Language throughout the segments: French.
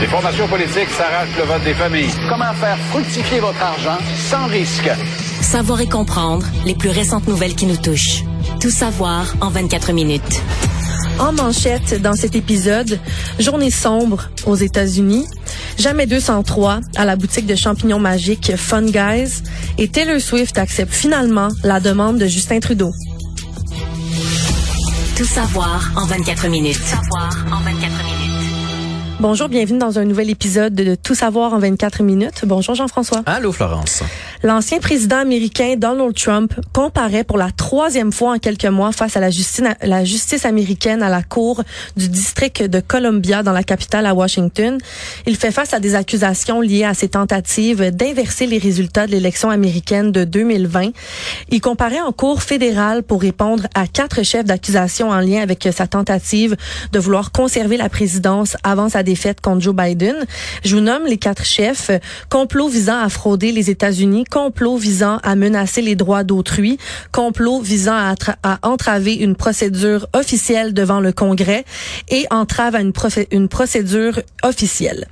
Les formations politiques s'arrachent le vote des familles. Comment faire fructifier votre argent sans risque? Savoir et comprendre les plus récentes nouvelles qui nous touchent. Tout savoir en 24 minutes. En manchette dans cet épisode, journée sombre aux États-Unis, jamais 203 à la boutique de champignons magiques Fun Guys et Taylor Swift accepte finalement la demande de Justin Trudeau. Tout savoir en 24 minutes. Tout savoir en 24 minutes. Bonjour, bienvenue dans un nouvel épisode de Tout savoir en 24 minutes. Bonjour Jean-François. Allô Florence. L'ancien président américain Donald Trump comparaît pour la troisième fois en quelques mois face à la justice, la justice américaine à la cour du district de Columbia dans la capitale à Washington. Il fait face à des accusations liées à ses tentatives d'inverser les résultats de l'élection américaine de 2020. Il comparaît en cour fédérale pour répondre à quatre chefs d'accusation en lien avec sa tentative de vouloir conserver la présidence avant sa défaite contre Joe Biden. Je vous nomme les quatre chefs. Complot visant à frauder les États-Unis, complot visant à menacer les droits d'autrui, complot visant à, à, entraver une procédure officielle devant le Congrès et entrave à une, une procédure officielle.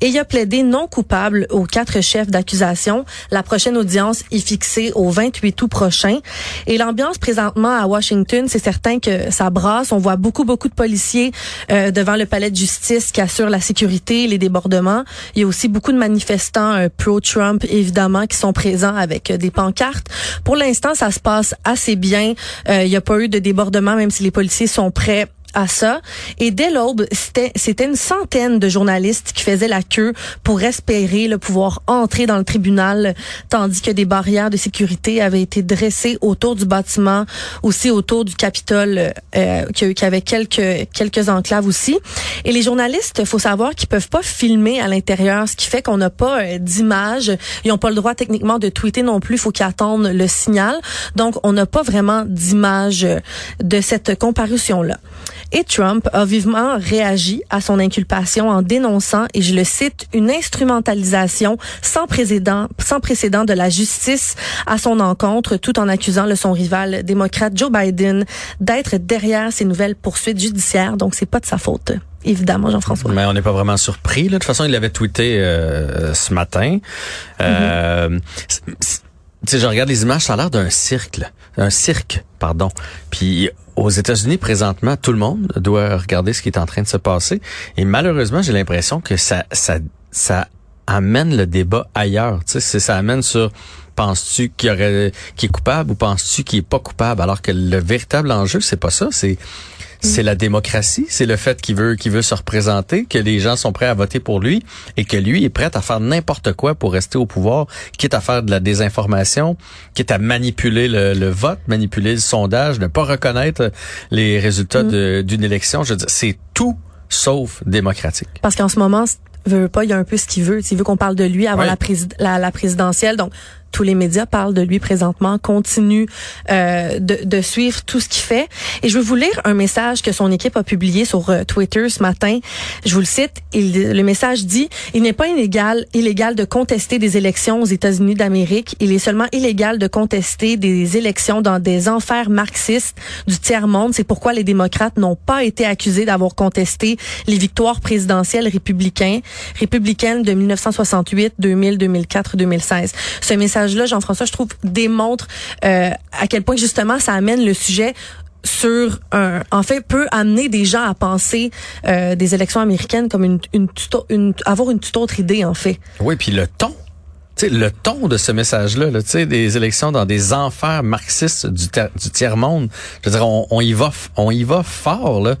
Et il a plaidé non coupable aux quatre chefs d'accusation. La prochaine audience est fixée au 28 août prochain. Et l'ambiance présentement à Washington, c'est certain que ça brasse. On voit beaucoup, beaucoup de policiers euh, devant le palais de justice qui assurent la sécurité, les débordements. Il y a aussi beaucoup de manifestants euh, pro-Trump, évidemment, qui sont présents avec euh, des pancartes. Pour l'instant, ça se passe assez bien. Euh, il n'y a pas eu de débordement, même si les policiers sont prêts à ça. Et dès l'aube, c'était, une centaine de journalistes qui faisaient la queue pour espérer le pouvoir entrer dans le tribunal, tandis que des barrières de sécurité avaient été dressées autour du bâtiment, aussi autour du Capitole, euh, qui, avait quelques quelques enclaves aussi. Et les journalistes, faut savoir qu'ils peuvent pas filmer à l'intérieur, ce qui fait qu'on n'a pas euh, d'image. Ils n'ont pas le droit techniquement de tweeter non plus. Il faut qu'ils attendent le signal. Donc, on n'a pas vraiment d'image de cette comparution là. Et Trump a vivement réagi à son inculpation en dénonçant, et je le cite, une instrumentalisation sans précédent, sans précédent de la justice à son encontre, tout en accusant le, son rival démocrate Joe Biden d'être derrière ces nouvelles poursuites judiciaires. Donc, c'est pas de sa faute évidemment, Jean-François. Mais on n'est pas vraiment surpris. Là. De toute façon, il l'avait tweeté euh, ce matin. Euh, mm -hmm. Tu sais, je regarde les images, ça a l'air d'un cirque, un cirque, pardon. Puis aux États-Unis, présentement, tout le monde doit regarder ce qui est en train de se passer. Et malheureusement, j'ai l'impression que ça, ça, ça amène le débat ailleurs. Tu sais, ça amène sur penses-tu qu'il aurait, qui est coupable ou penses-tu qu'il est pas coupable, alors que le véritable enjeu, c'est pas ça. C'est c'est la démocratie, c'est le fait qu'il veut qu'il veut se représenter, que les gens sont prêts à voter pour lui et que lui est prêt à faire n'importe quoi pour rester au pouvoir, quitte à faire de la désinformation, quitte à manipuler le, le vote, manipuler le sondage, ne pas reconnaître les résultats mm. d'une élection. Je veux dire, c'est tout sauf démocratique. Parce qu'en ce moment, veut pas, il y a un peu ce qu'il veut. Il veut qu'on parle de lui avant Oui. la, présid- la, la présidentielle. Donc, tous les médias parlent de lui présentement, continuent euh, de, de suivre tout ce qu'il fait. Et je vais vous lire un message que son équipe a publié sur euh, Twitter ce matin. Je vous le cite. Le message dit Il n'est pas illégal, illégal de contester des élections aux États-Unis d'Amérique. Il est seulement illégal de contester des élections dans des enfers marxistes du tiers-monde. C'est pourquoi les démocrates n'ont pas été accusés d'avoir contesté les victoires présidentielles républicaines, républicaines de 1968, 2000, 2004, 2016. Ce message là Jean-François, je trouve, démontre euh, à quel point justement ça amène le sujet sur un, en fait, peut amener des gens à penser euh, des élections américaines comme une, une, une, avoir une toute autre idée, en fait. Oui, puis le ton. sais, le ton de ce message-là, là, des élections dans des enfers marxistes du, du tiers-monde, je veux dire, on, on, y va, on y va fort, là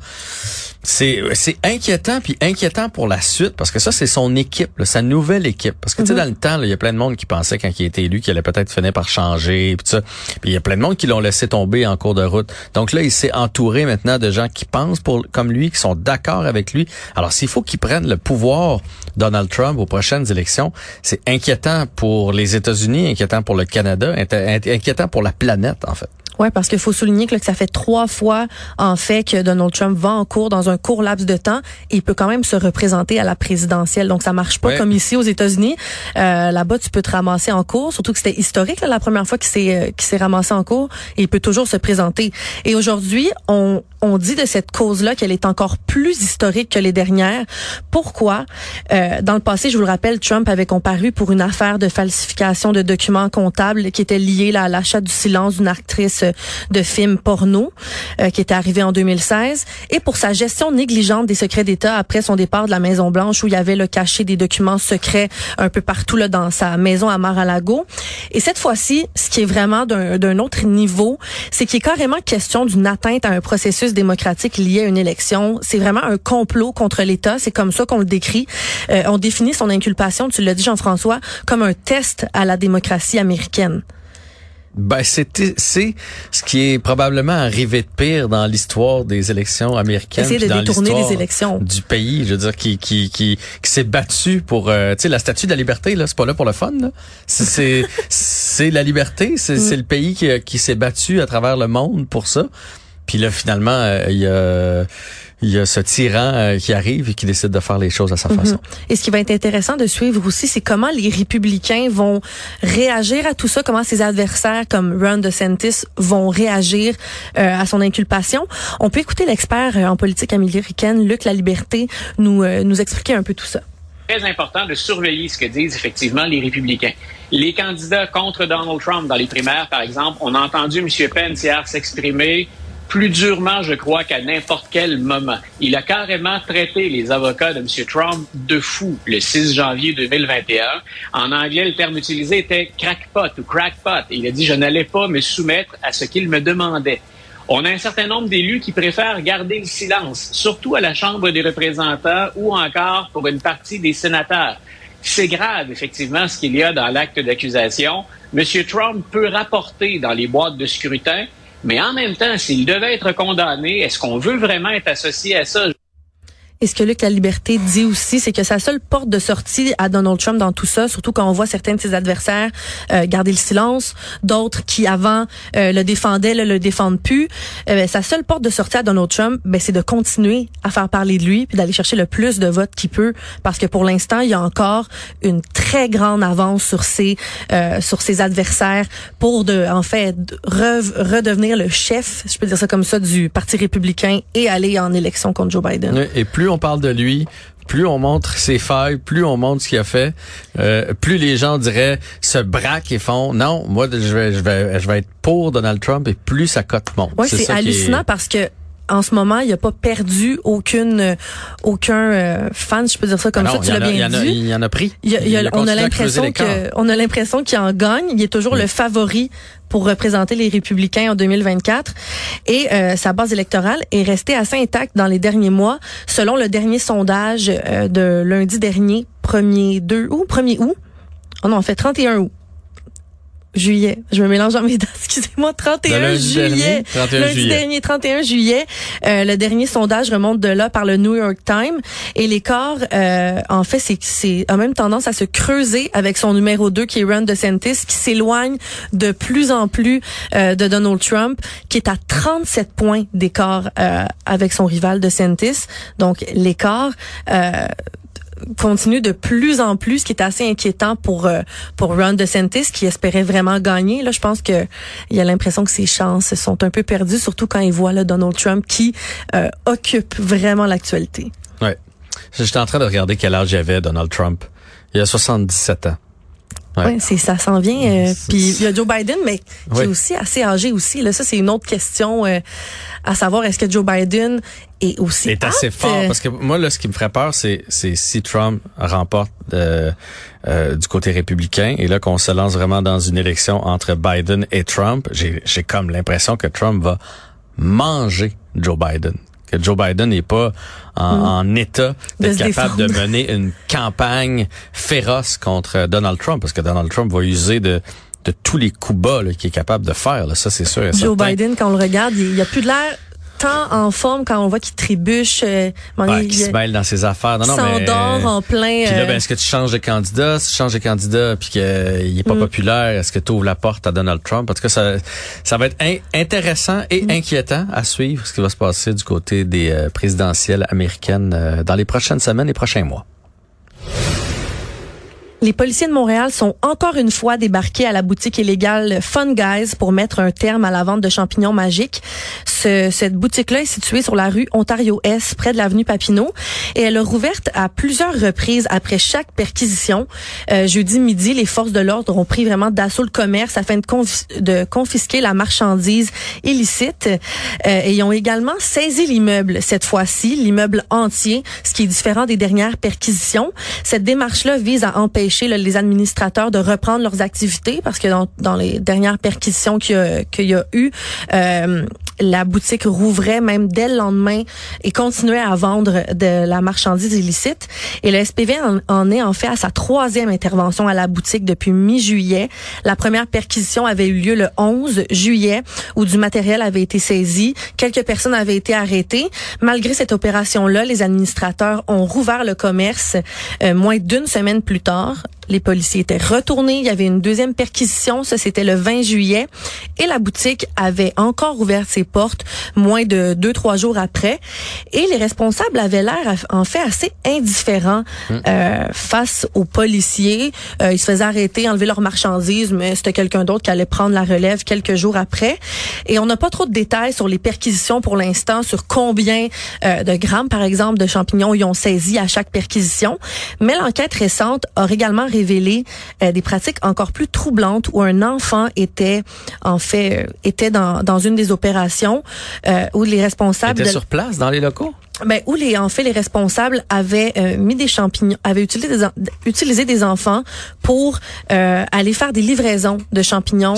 c'est c'est inquiétant puis inquiétant pour la suite parce que ça c'est son équipe, sa nouvelle équipe. Parce que tu sais mhm. dans le temps, il y a plein de monde qui pensait quand il était élu qu'il allait peut-être finir par changer puis ça. Puis il y a plein de monde qui l'ont laissé tomber en cours de route. Donc là, il s'est entouré maintenant de gens qui pensent pour comme lui, qui sont d'accord avec lui. Alors s'il faut qu'il prenne le pouvoir Donald Trump aux prochaines élections, c'est inquiétant pour les États-Unis, inquiétant pour le Canada, inquiétant pour la planète en fait. Oui, parce qu'il faut souligner que, ça fait trois fois, en fait, que Donald Trump va en cours dans un court laps de temps et il peut quand même se représenter à la présidentielle. Donc, ça marche pas comme ici aux États-Unis. Euh, là-bas, tu peux te ramasser en cours, surtout que c'était historique là, la première fois qu'il s'est euh, ramassé en cours et il peut toujours se présenter. Et aujourd'hui, on, on dit de cette cause-là qu'elle est encore plus historique que les dernières. Pourquoi? Euh, dans le passé, je vous le rappelle, Trump avait comparu pour une affaire de falsification de documents comptables qui était liée à l'achat du silence d'une actrice de films porno euh, qui était arrivé en 2016 et pour sa gestion négligente des secrets d'État après son départ de la Maison Blanche où il y avait le caché des documents secrets un peu partout là dans sa maison à Mar-a-Lago. Et cette fois-ci, ce qui est vraiment d'un autre niveau, c'est qu'il est carrément question d'une atteinte à un processus démocratique lié à une élection. C'est vraiment un complot contre l'État. C'est comme ça qu'on le décrit. Euh, on définit son inculpation, tu l'as dit Jean-François, comme un test à la démocratie américaine. Ben, c'est c'est ce qui est probablement arrivé de pire dans l'histoire des élections américaines. Essayer de dans détourner les élections. Du pays, je veux dire, qui, qui, qui, qui s'est battu pour, euh, tu sais, la statue de la liberté, là, c'est pas là pour le fun, là. C'est, c'est la liberté, c'est mm. le pays qui, qui s'est battu à travers le monde pour ça. Puis là, finalement, euh, il y a il y a ce tyran euh, qui arrive et qui décide de faire les choses à sa mhm. façon. Et ce qui va être intéressant de suivre aussi, c'est comment les républicains vont réagir à tout ça, comment ses adversaires comme Ron DeSantis vont réagir euh, à son inculpation. On peut écouter l'expert euh, en politique américaine, Luc Laliberté, nous, nous expliquer un peu tout ça très important de surveiller ce que disent effectivement les républicains. Les candidats contre Donald Trump dans les primaires, par exemple, on a entendu M. Pence hier s'exprimer plus durement, je crois, qu'à n'importe quel moment. Il a carrément traité les avocats de M. Trump de fous le 6 janvier 2021. En anglais, le terme utilisé était crackpot ou crackpot. Il a dit, je n'allais pas me soumettre à ce qu'il me demandait. On a un certain nombre d'élus qui préfèrent garder le silence, surtout à la Chambre des représentants ou encore pour une partie des sénateurs. C'est grave, effectivement, ce qu'il y a dans l'acte d'accusation. M. Trump peut rapporter dans les boîtes de scrutin mais en même temps, s'il devait être condamné, est-ce qu'on veut vraiment être associé à ça? Et ce que Luc La Liberté dit aussi, c'est que sa seule porte de sortie à Donald Trump dans tout ça, surtout quand on voit certains de ses adversaires euh, garder le silence, d'autres qui avant euh, le défendaient, le défendent plus, euh, ben, sa seule porte de sortie à Donald Trump, ben, c'est de continuer à faire parler de lui, puis d'aller chercher le plus de votes qu'il peut, parce que pour l'instant, il y a encore une très grande avance sur ses sur ses adversaires pour de en fait redevenir le chef, je peux dire ça comme ça, du Parti républicain et aller en élection contre Joe Biden. On parle de lui, plus on montre ses failles, plus on montre ce qu'il a fait, euh, plus les gens diraient se braquent et font non, moi je vais je vais je vais être pour Donald Trump et plus sa cote monte. Oui, c'est hallucinant parce que en ce moment, il a pas perdu aucune euh, aucun euh, fan, je peux dire ça comme ça, tu l'as bien dit. Il y en a pris. on a l'impression que on a l'impression qu'il en gagne, il est toujours le favori pour représenter les républicains en 2024 et euh, sa base électorale est restée assez intacte dans les derniers mois selon le dernier sondage de lundi dernier, 1er 2 août, 1er août. Non, en fait 31 août juillet. Je me mélange dans mes dates. Excusez-moi, 31 juillet. 31 lundi juillet. dernier, 31 juillet. Euh, le dernier sondage remonte de là par le New York Times. Et l'écart, euh, en fait, c'est c'est a même tendance à se creuser avec son numéro 2 qui est Ron DeSantis, qui s'éloigne de plus en plus euh, de Donald Trump, qui est à 37 points d'écart euh, avec son rival DeSantis. Donc l'écart continue de plus en plus, ce qui est assez inquiétant pour euh, pour Ron DeSantis qui espérait vraiment gagner. Là, je pense que il a l'impression que ses chances sont un peu perdues, surtout quand il voit là, Donald Trump qui euh, occupe vraiment l'actualité. Ouais. J'étais en train de regarder quel âge avait Donald Trump. Il a 77 ans. Ouais, c'est ça s'en vient. Euh, puis il y a Joe Biden, mais qui est aussi assez âgé aussi. Là, ça c'est une autre question euh, à savoir. Est-ce que Joe Biden est aussi est assez fort parce que moi là, ce qui me ferait peur, c'est c'est si Trump remporte euh, euh, du côté républicain et là qu'on se lance vraiment dans une élection entre Biden et Trump, j'ai j'ai comme l'impression que Trump va manger Joe Biden que Joe Biden n'est pas en, Mm. en état d'être capable de mener une campagne féroce contre Donald Trump, parce que Donald Trump va user de, de tous les coups bas qu'il est capable de faire. Là. Ça, c'est sûr. et Joe certain. Biden, quand on le regarde, il, il a plus de l'air tant en forme quand on voit qu'il trébuche. euh, Ouais, qui se mêle dans ses affaires. Non, non, mais... s'endort en plein. Puis là, euh, ben, est-ce que tu changes de candidat? Si tu changes de candidat puis qu'il est pas Mm. populaire, est-ce que tu ouvres la porte à Donald Trump? En tout cas, ça, ça va être in- intéressant et Mm. inquiétant à suivre ce qui va se passer du côté des euh, présidentielles américaines euh, dans les prochaines semaines et prochains mois. Les policiers de Montréal sont encore une fois débarqués à la boutique illégale Fun Guys pour mettre un terme à la vente de champignons magiques. Ce- cette boutique-là est située sur la rue Ontario-Est, près de l'avenue Papineau, et elle a rouverte à plusieurs reprises après chaque perquisition. Euh, jeudi midi, les forces de l'ordre ont pris vraiment d'assaut le commerce afin de, de confisquer la marchandise illicite. Euh, et ils ont également saisi l'immeuble cette fois-ci, l'immeuble entier, ce qui est différent des dernières perquisitions. Cette démarche-là vise à empêcher là, les administrateurs de reprendre leurs activités parce que dans, dans les dernières perquisitions qu'il y a, qu'il y a eu, euh, la boutique rouvrait même dès le lendemain et continuait à vendre de la marchandise illicite. Et le SPV en, en est en fait à sa troisième intervention à la boutique depuis mi-juillet. La première perquisition avait eu lieu le 11 juillet où du matériel avait été saisi. Quelques personnes avaient été arrêtées. Malgré cette opération-là, les administrateurs ont rouvert le commerce euh, moins d'une semaine plus tard. Merci. Les policiers étaient retournés. Il y avait une deuxième perquisition. Ça, c'était le 20 juillet. Et la boutique avait encore ouvert ses portes moins de deux, trois jours après. Et les responsables avaient l'air, en fait, assez indifférents euh, face aux policiers. Euh, ils se faisaient arrêter, enlever leurs marchandises, mais c'était quelqu'un d'autre qui allait prendre la relève quelques jours après. Et on n'a pas trop de détails sur les perquisitions pour l'instant, sur combien euh, de grammes, par exemple, de champignons ils ont saisi à chaque perquisition. Mais l'enquête récente a également révélé euh, des pratiques encore plus troublantes où un enfant était, en fait, euh, était dans, dans une des opérations euh, où les responsables Était de- sur place dans les locaux? ben, où les en fait les responsables avaient euh, mis des champignons, avaient utilisé des, en- utilisé des enfants pour euh, aller faire des livraisons de champignons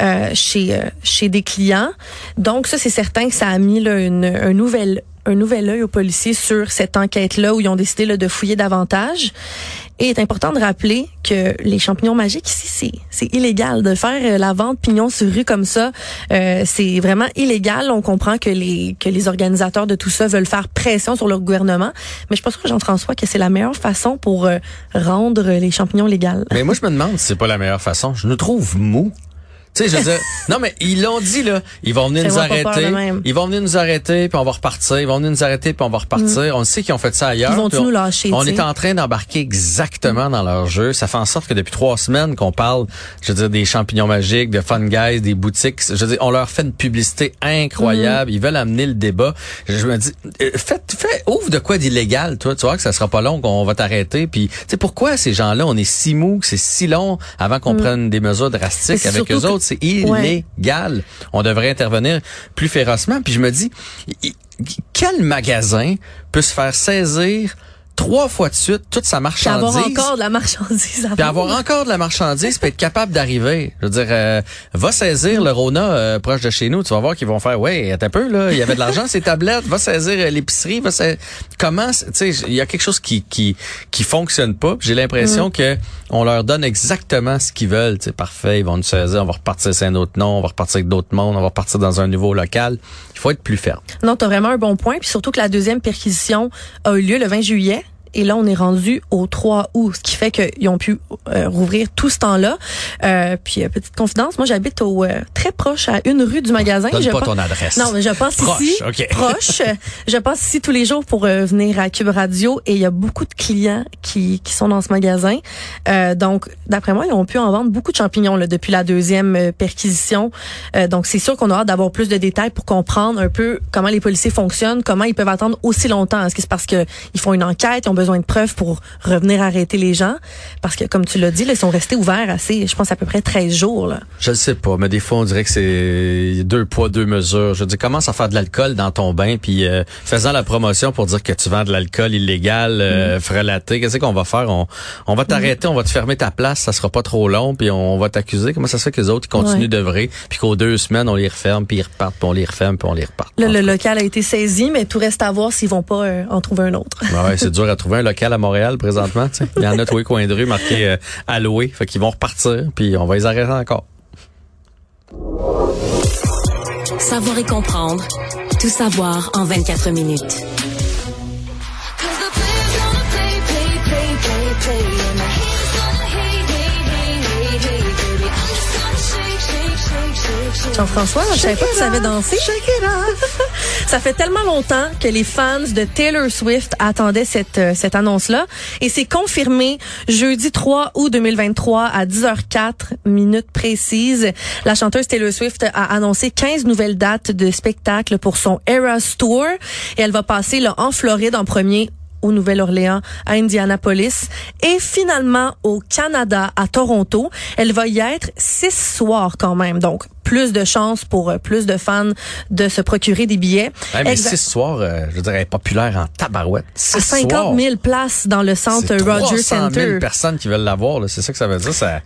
euh, chez chez des clients. Donc ça c'est certain que ça a mis là, une, un nouvel un nouvel œil aux policiers sur cette enquête-là où ils ont décidé là, de fouiller davantage. Et il est important de rappeler que les champignons magiques ici, c'est, illégal de faire euh, la vente pignon sur rue comme ça. Euh, c'est vraiment illégal. On comprend que les que les organisateurs de tout ça veulent faire pression sur le gouvernement, mais je pas sûre, Jean-François, que c'est la meilleure façon pour euh, rendre les champignons légaux. Mais moi, je me demande si c'est pas la meilleure façon. Je nous trouve mou. Tu sais, je veux dire, non, mais ils l'ont dit, là. Ils vont venir nous arrêter. Ils vont venir nous arrêter, puis on va repartir. Ils vont venir nous arrêter, puis on va repartir. On sait qu'ils ont fait ça ailleurs. Mm. Ils puis on- nous lâcher, On est en train d'embarquer exactement dans leur jeu. Ça fait en sorte que depuis trois semaines qu'on parle, je veux dire, des champignons magiques, de fun guys, des boutiques. Je veux dire, on leur fait une publicité incroyable. Mm. Ils veulent amener le débat. Je, me dis, euh, faites, fais, ouvre de quoi d'illégal, toi. Tu vois que ça sera pas long qu'on va t'arrêter. Puis, tu sais, pourquoi ces gens-là, on est si mou, que c'est si long avant qu'on prenne des mesures drastiques avec eux autres? C'est illégal. On devrait intervenir plus férocement. Puis je me dis, quel magasin peut se faire saisir trois fois de suite toute sa Puis marchandise? avoir encore de la marchandise Puis avoir encore de la marchandise, puis être capable d'arriver. Je veux dire, euh, va saisir le Rona euh, proche de chez nous. Tu vas voir qu'ils vont faire, ouais, attends un peu là, il y avait de l'argent ces tablettes. Va saisir euh, l'épicerie. Va saisir... comment, tu sais, il y a quelque chose qui qui qui fonctionne pas. puis J'ai l'impression que on leur donne exactement ce qu'ils veulent. C'est parfait, ils vont nous saisir, on va repartir sur un autre nom, on va repartir avec d'autres mondes, on va repartir dans un nouveau local. Il faut être plus ferme. Non, tu as vraiment un bon point. Puis surtout que la deuxième perquisition a eu lieu le 20 juillet. Et là, on est rendu au 3 août, ce qui fait qu'ils ont pu euh, rouvrir tout ce temps-là. Euh, puis, euh, petite confidence, moi, j'habite au euh, très proche, à une rue du magasin. Donne Je pas pense- ton adresse. Non, mais je passe Proche, ici, ok. proche. Je passe ici tous les jours pour euh, venir à Cube Radio et il y a beaucoup de clients qui, qui sont dans ce magasin. Euh, donc, d'après moi, ils ont pu en vendre beaucoup de champignons là, depuis la deuxième perquisition. Euh, donc, c'est sûr qu'on a hâte d'avoir plus de détails pour comprendre un peu comment les policiers fonctionnent, comment ils peuvent attendre aussi longtemps. Est-ce que c'est parce que ils font une enquête, ils ont besoin de preuves pour revenir arrêter les gens. Parce que, comme tu l'as dit, là, ils sont restés ouverts assez, je pense, à peu près 13 jours. Là. Je ne sais pas, mais des fois, on dirait que c'est deux poids, deux mesures. Je dis, commence à faire de l'alcool dans ton bain, puis euh, faisant la promotion pour dire que tu vends de l'alcool illégal, euh, mm. frelaté. Qu'est-ce qu'on va faire? On, on va t'arrêter, on va te fermer ta place, ça sera pas trop long, puis on va t'accuser. Comment ça se fait que les autres ils continuent d'œuvrer, puis qu'aux deux semaines, on les referme, puis ils repartent, puis on les referme, puis on les repart. le local a été saisi, mais tout reste à voir s'ils vont pas euh, en trouver un autre. ouais, c'est dur à trouver un local à Montréal présentement. Il y en a tous les coins de rue marqués euh, alloués, fait qu'ils vont repartir, puis on va les arrêter encore. Savoir et comprendre, tout savoir en 24 minutes. Jean-François, je savais pas que tu savais danser. Ça fait tellement longtemps que les fans de Taylor Swift attendaient cette, euh, cette annonce-là. Et c'est confirmé jeudi 3 août 2023 à 10h04 minutes précises. La chanteuse Taylor Swift a annoncé 15 nouvelles dates de spectacles pour son Eras Tour. Et elle va passer là, en Floride en premier au Nouvelle-Orléans, à Indianapolis et finalement au Canada, à Toronto. Elle va y être six soirs quand même. Donc, plus de chances pour euh, plus de fans de se procurer des billets. mais six soirs, euh, je dirais, populaire en tabarouette. à 50 000 places dans le centre Rogers Center. 000 personnes qui veulent l'avoir, c'est ça que ça veut dire. Ça...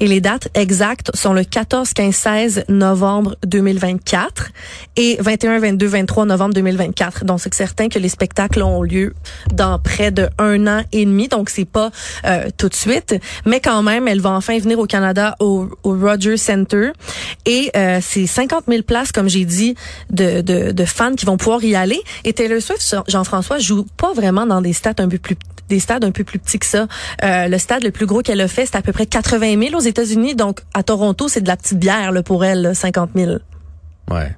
Et les dates exactes sont le 14, 15, 16 novembre 2024 et 21, 22, 23 novembre 2024. Donc, c'est certain que les spectacles ont lieu dans près de un an et demi. Donc, c'est pas euh, tout de suite. Mais quand même, elle va enfin venir au Canada au, au Rogers Center. Et euh, c'est 50 000 places, comme j'ai dit, de, de, de, fans qui vont pouvoir y aller. Et Taylor Swift, Jean-François, joue pas vraiment dans des stades un peu plus des stades un peu plus petits que ça. Euh, le stade le plus gros qu'elle a fait, c'est à peu près 80 000 aux États-Unis. Donc, à Toronto, c'est de la petite bière là, pour elle, 50 000. Ouais.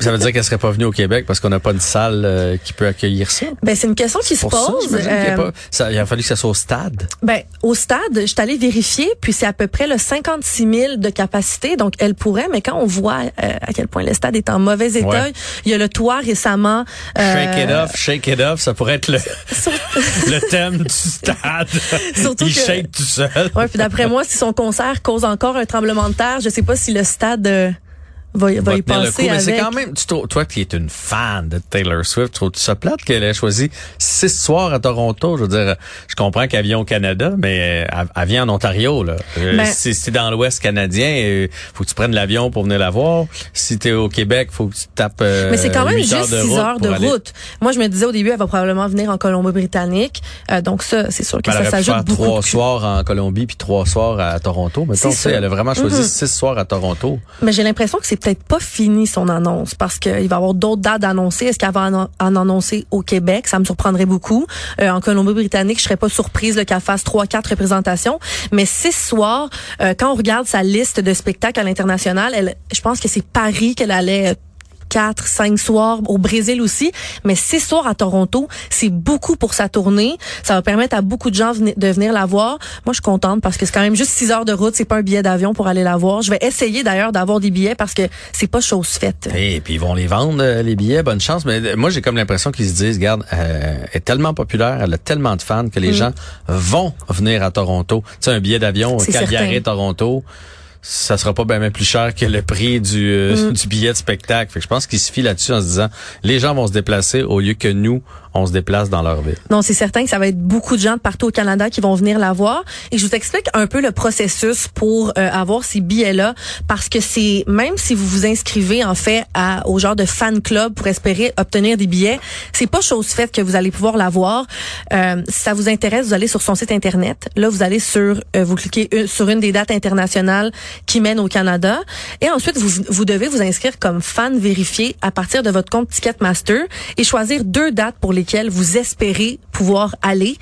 Ça veut dire qu'elle serait pas venue au Québec parce qu'on n'a pas une salle euh, qui peut accueillir ça? Ben c'est une question qui se pose. Euh, ça, il, a fallu que ça soit au stade. Ben au stade, je suis allée vérifier, puis c'est à peu près le 56 000 de capacité, donc elle pourrait. Mais quand on voit euh, à quel point le stade est en mauvais état, il y a le toit récemment. shake it off, shake it off, ça pourrait être le le thème du stade. Surtout il shake tout seul. Ouais, puis d'après moi, si son concert cause encore un tremblement de terre, je sais pas si le stade va, va, y passer Mais c'est quand même, toi qui es une fan de Taylor Swift, trouves-tu ça plate qu'elle ait choisi six soirs à Toronto? Je veux dire, je comprends qu'elle vient au Canada, mais elle, vient en Ontario. Là. Euh, ben- si c'est dans l'Ouest canadien, euh, faut que tu prennes l'avion pour venir la voir. Si tu es au Québec, faut que tu tapes euh, Mais c'est quand même juste six heures de route. Moi, je me disais au début, elle va probablement venir en Colombie-Britannique. donc ça, c'est sûr que ben, ça s'ajoute beaucoup. trois soirs en Colombie puis trois soirs à Toronto. Mais elle a vraiment choisi mm-hmm. six soirs à Toronto. Mais j'ai l'impression que c'est peut-être pas fini son annonce parce qu'il va y avoir d'autres dates annoncées. Est-ce qu'elle va en, annoncer au Québec? Ça me surprendrait beaucoup. Euh, en Colombie-Britannique, je serais pas surprise qu'elle fasse trois, quatre représentations. Mais six soirs, euh, quand on regarde sa liste de spectacles à l'international, je pense que c'est Paris qu'elle allait quatre, cinq soirs au Brésil aussi, mais six soirs à Toronto, c'est beaucoup pour sa tournée. Ça va permettre à beaucoup de gens de venir la voir. Moi, je suis contente parce que c'est quand même juste six heures de route, c'est pas un billet d'avion pour aller la voir. Je vais essayer d'ailleurs d'avoir des billets parce que c'est pas chose faite. Et puis ils vont les vendre euh, les billets, bonne chance. Mais euh, moi, j'ai comme l'impression qu'ils se disent, regarde, euh, elle est tellement populaire, elle a tellement de fans que les mm. gens vont venir à Toronto. Tu sais, un billet d'avion Calgary-Toronto ça sera pas bien plus cher que le prix du, euh, mm. du billet de spectacle. Fait que je pense qu'il se fie là-dessus en se disant les gens vont se déplacer au lieu que nous on se déplace dans leur ville. Non, c'est certain que ça va être beaucoup de gens de partout au Canada qui vont venir la voir. Et je vous explique un peu le processus pour euh, avoir ces billets-là, parce que c'est même si vous vous inscrivez en fait à, au genre de fan club pour espérer obtenir des billets, c'est pas chose faite que vous allez pouvoir l'avoir. Euh, si ça vous intéresse, vous allez sur son site internet. Là, vous allez sur, euh, vous cliquez sur une des dates internationales qui mènent au Canada, et ensuite vous, vous devez vous inscrire comme fan vérifié à partir de votre compte Ticketmaster et choisir deux dates pour les vous espérez pouvoir aller.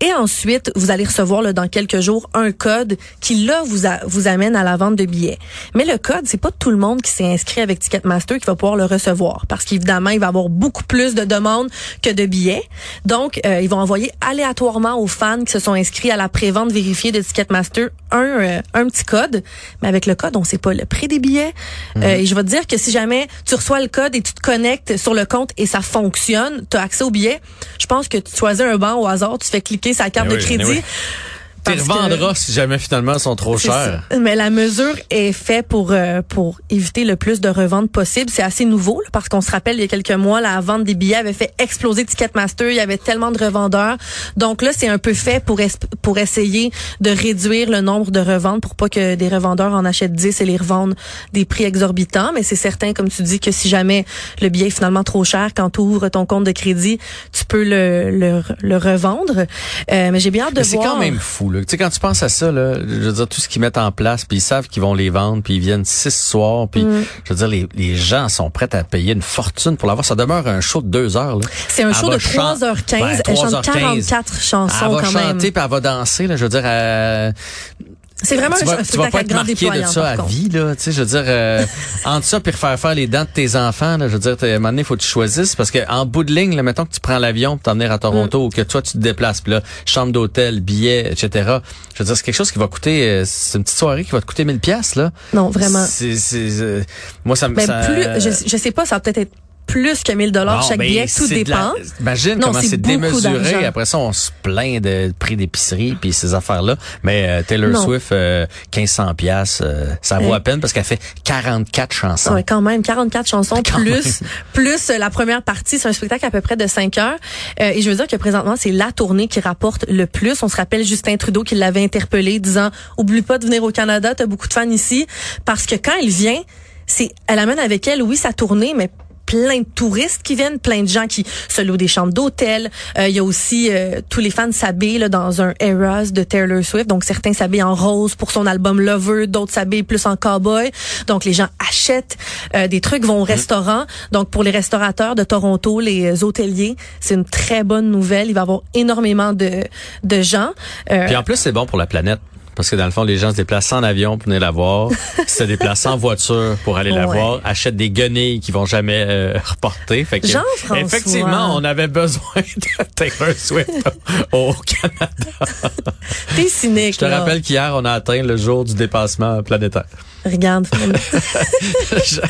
Et ensuite, vous allez recevoir là, dans quelques jours un code qui là vous vous amène à la vente de billets. Mais le code, c'est pas tout le monde qui s'est inscrit avec Ticketmaster qui va pouvoir le recevoir parce qu'évidemment, il va avoir beaucoup plus de demandes que de billets. Donc, euh, ils vont envoyer aléatoirement aux fans qui se sont inscrits à la prévente vérifiée de Ticketmaster un euh, un petit code. Mais avec le code, on sait pas le prix des billets. Mhm. Euh, et je vais te dire que si jamais tu reçois le code et tu te connectes sur le compte et ça fonctionne, tu as accès aux billets je pense que tu choisiras choisis un banc au hasard, tu fais cliquer sa carte Ben de oui, ben crédit. Tu revendras si jamais finalement elles sont trop ça. Mais la mesure est faite pour euh, pour éviter le plus de reventes possible. C'est assez nouveau là, parce qu'on se rappelle il y a quelques mois la vente des billets avait fait exploser Ticketmaster. Il y avait tellement de revendeurs. Donc là c'est un peu fait pour es- pour essayer de réduire le nombre de reventes pour pas que des revendeurs en achètent 10 et les revendent des prix exorbitants. Mais c'est certain comme tu dis que si jamais le billet est finalement trop cher quand tu ouvres ton compte de crédit, tu peux le le, le revendre. Euh, mais j'ai bien hâte de Mais c'est quand même fou. Là. Tu sais, quand tu penses à ça, là, je veux dire, tout ce qu'ils mettent en place, puis ils savent qu'ils vont les vendre, puis ils viennent six soirs, puis Mm. je veux dire, les, les gens sont prêts à payer une fortune pour l'avoir. Ça demeure un show de deux heures. là. C'est un Elle show de chan- 3h15. Ouais, Elle chante 3h15. 44 chansons Elle va quand chanter même. puis elle va danser. Là, je veux dire, elle- C'est vraiment tu un, vas, tu vas pas être marqué de ça à vie là. Tu sais, je veux dire, euh, entre ça puis refaire faire les dents de tes enfants, là, je veux dire, t'es- à un moment donné, faut que tu choisisses parce que en bout de ligne, là, mettons que tu prends l'avion pour t'en venir à Toronto Mm. ou que toi tu te déplaces, puis là, chambre d'hôtel, billets, etc. Je veux dire, c'est quelque chose qui va coûter, euh, c'est une petite soirée qui va te coûter 1000 pièces là. Non, vraiment. C'est, c'est, euh, moi ça me. Mais ça- plus, je, je sais pas, ça va peut-être être plus que 1000 dollars chaque ben, billet, tout dépend. Imagine Non, comment c'est démesuré. Après ça, on se plaint de prix d'épicerie puis ces affaires-là. Mais euh, Taylor Non. Swift, euh, 1500 pièces, ça vaut Ouais. à peine parce qu'elle fait 44 chansons. Ouais, quand même, 44 chansons Quand plus plus euh, la première partie, c'est un spectacle à peu près de 5 heures. Euh, et je veux dire que présentement, c'est la tournée qui rapporte le plus. On se rappelle Justin Trudeau qui l'avait interpellé disant "Oublie pas de venir au Canada, t'as beaucoup de fans ici" parce que quand il vient, c'est elle amène avec elle oui sa tournée mais plein de touristes qui viennent, plein de gens qui se louent des chambres d'hôtel. Euh, Il y a aussi euh, tous les fans s'habillent là, dans un Eras de Taylor Swift. Donc certains s'habillent en rose pour son album Lover, d'autres s'habillent plus en cowboy. Donc les gens achètent euh, des trucs, vont au restaurant. Donc pour les restaurateurs de Toronto, les hôteliers, c'est une très bonne nouvelle. Il va y avoir énormément de de gens. Euh, Puis en plus, c'est bon pour la planète. Parce que dans le fond, les gens se déplacent en avion pour venir la voir, se déplacent en voiture pour aller la Ouais. voir, achètent des guenilles qui vont jamais euh, reporter. Fait que, effectivement, on avait besoin de Taylor Swift au Canada. T'es cynique. Je te là. rappelle qu'hier, on a atteint le jour du dépassement planétaire. Regarde. je,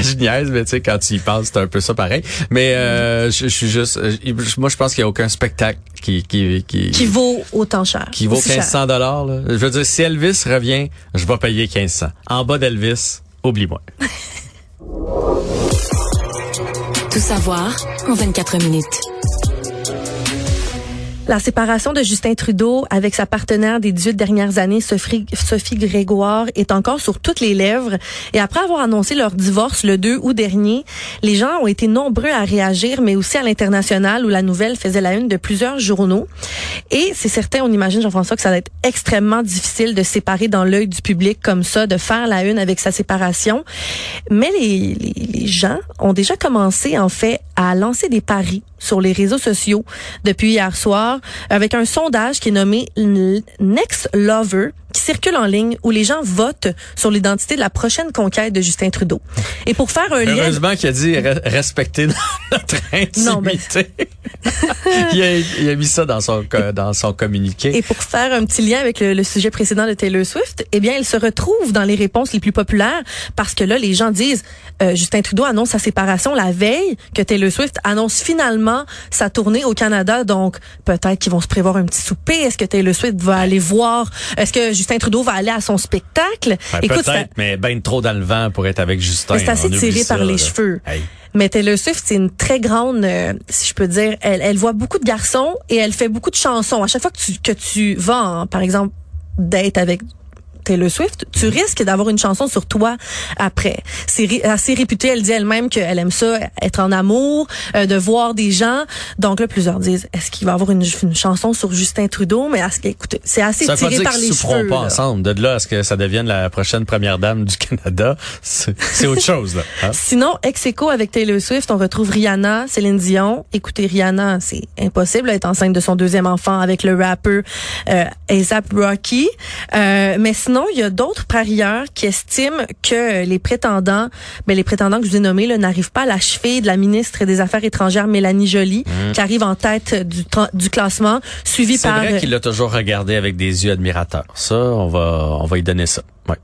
je niaise, mais tu sais, quand tu y penses, c'est un peu ça pareil. Mais euh, je, je suis juste... euh, moi, je pense qu'il n'y a aucun spectacle qui... Qui, qui, qui vaut autant cher. qui vaut Aussi cher. 1500 dollars. Je veux dire, si Elvis revient, je vais payer 1500. En bas d'Elvis, oublie-moi. Tout savoir en 24 minutes. La séparation de Justin Trudeau avec sa partenaire des 18 dernières années, Sophie, Grégoire, est encore sur toutes les lèvres. Et après avoir annoncé leur divorce le 2 août dernier, les gens ont été nombreux à réagir, mais aussi à l'international où la nouvelle faisait la une de plusieurs journaux. Et c'est certain, on imagine, Jean-François, que ça va être extrêmement difficile de séparer dans l'œil du public comme ça, de faire la une avec sa séparation. Mais les gens ont déjà commencé, en fait, à lancer des paris sur les réseaux sociaux depuis hier soir avec un sondage qui est nommé Next Lover qui circule en ligne où les gens votent sur l'identité de la prochaine conquête de Justin Trudeau. Et pour faire un lien Heureusement qu'il a dit re- respecter notre Non, intimité. il, a, il a mis ça dans son, dans son communiqué. Et pour faire un petit lien avec le, le sujet précédent de Taylor Swift, eh bien, il se retrouve dans les réponses les plus populaires parce que là, les gens disent euh, Justin Trudeau annonce sa séparation la veille que Taylor Swift annonce finalement sa tournée au Canada. Donc, peut-être qu'ils vont se prévoir un petit souper. Est-ce que Taylor Swift va aller voir Est-ce que Justin Trudeau va aller à son spectacle Ben, Écoute, c'est- Peut-être, mais ben trop dans le vent pour être avec Justin. C'est assez tiré ça, par les là. cheveux. Hey. Mais Taylor Swift, c'est une très grande, euh, si je peux dire, elle, elle voit beaucoup de garçons et elle fait beaucoup de chansons. À chaque fois que tu, que tu vas, en, par exemple, date avec Taylor Swift, tu risques d'avoir une chanson sur toi après. C'est assez réputé, elle dit elle-même qu'elle aime ça, être en amour, euh, de voir des gens. Donc là, plusieurs disent, est-ce qu'il va avoir une, une chanson sur Justin Trudeau? Mais écoutez, c'est assez Ça tiré par les cheveux. pas là. ensemble. De là à ce que ça devienne la prochaine première dame du Canada, c'est autre chose. Là, hein? Sinon, ex aequo avec Taylor Swift, on retrouve Rihanna, Céline Dion. Écoutez, Rihanna, c'est impossible d'être enceinte de son deuxième enfant avec le rappeur euh, A$AP Rocky. Euh, mais sinon, il y a d'autres parieurs qui estiment que les prétendants, ben, les prétendants que je vous ai nommés, n'arrivent pas à la cheville de la ministre des Affaires étrangères, Mélanie Joly, qui arrive en tête du, classement, suivie Mmh. C'est par... vrai qu'il l'a toujours regardé avec des yeux admirateurs. Ça, on va, on va y donner ça. Ouais.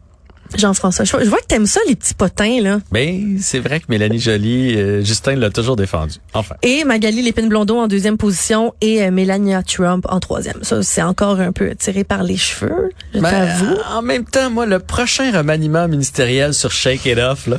Jean-François. Je, vois que t'aimes ça, les petits potins, là. Ben, c'est vrai que Mélanie Joly, euh, Justin l'a toujours défendu. Enfin. Et Magali Lépine-Blondeau en deuxième position et euh, Melania Trump en troisième. Ça, c'est encore un peu tiré par les cheveux, je Ben, t'avoue. euh, en même temps, moi, le prochain remaniement ministériel sur Shake It Off, là.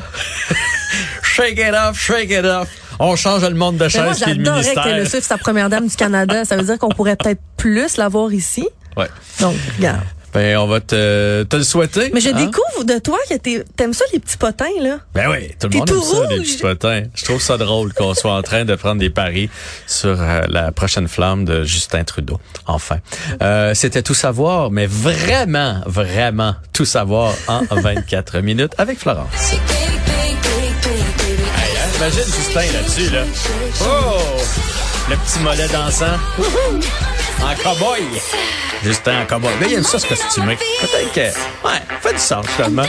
shake It Off, Shake It Off. On change le monde de chaise qui est le j'adorerais ministère. qu'elle soit sa première dame du Canada. Ça veut dire qu'on pourrait peut-être plus l'avoir ici. Ouais. Donc, regarde. Ben, on va te, te le souhaiter. Mais je hein? découvre de toi que t'es- t'aimes ça, les petits potins, là. Ben oui, tout le monde tout aime ça, les petits potins. Je trouve ça drôle qu'on soit en train de prendre des paris sur euh, la prochaine flamme de Justin Trudeau. Enfin, euh, c'était tout savoir, mais vraiment, vraiment tout savoir en 24 minutes avec Florence. Hey, hein, imagine Justin là-dessus, là. Oh! Le petit mollet dansant. En cow-boy. Justin en cow-boy. Mais il aime ça se costumer. Peut-être que, ouais, fait du sens, finalement.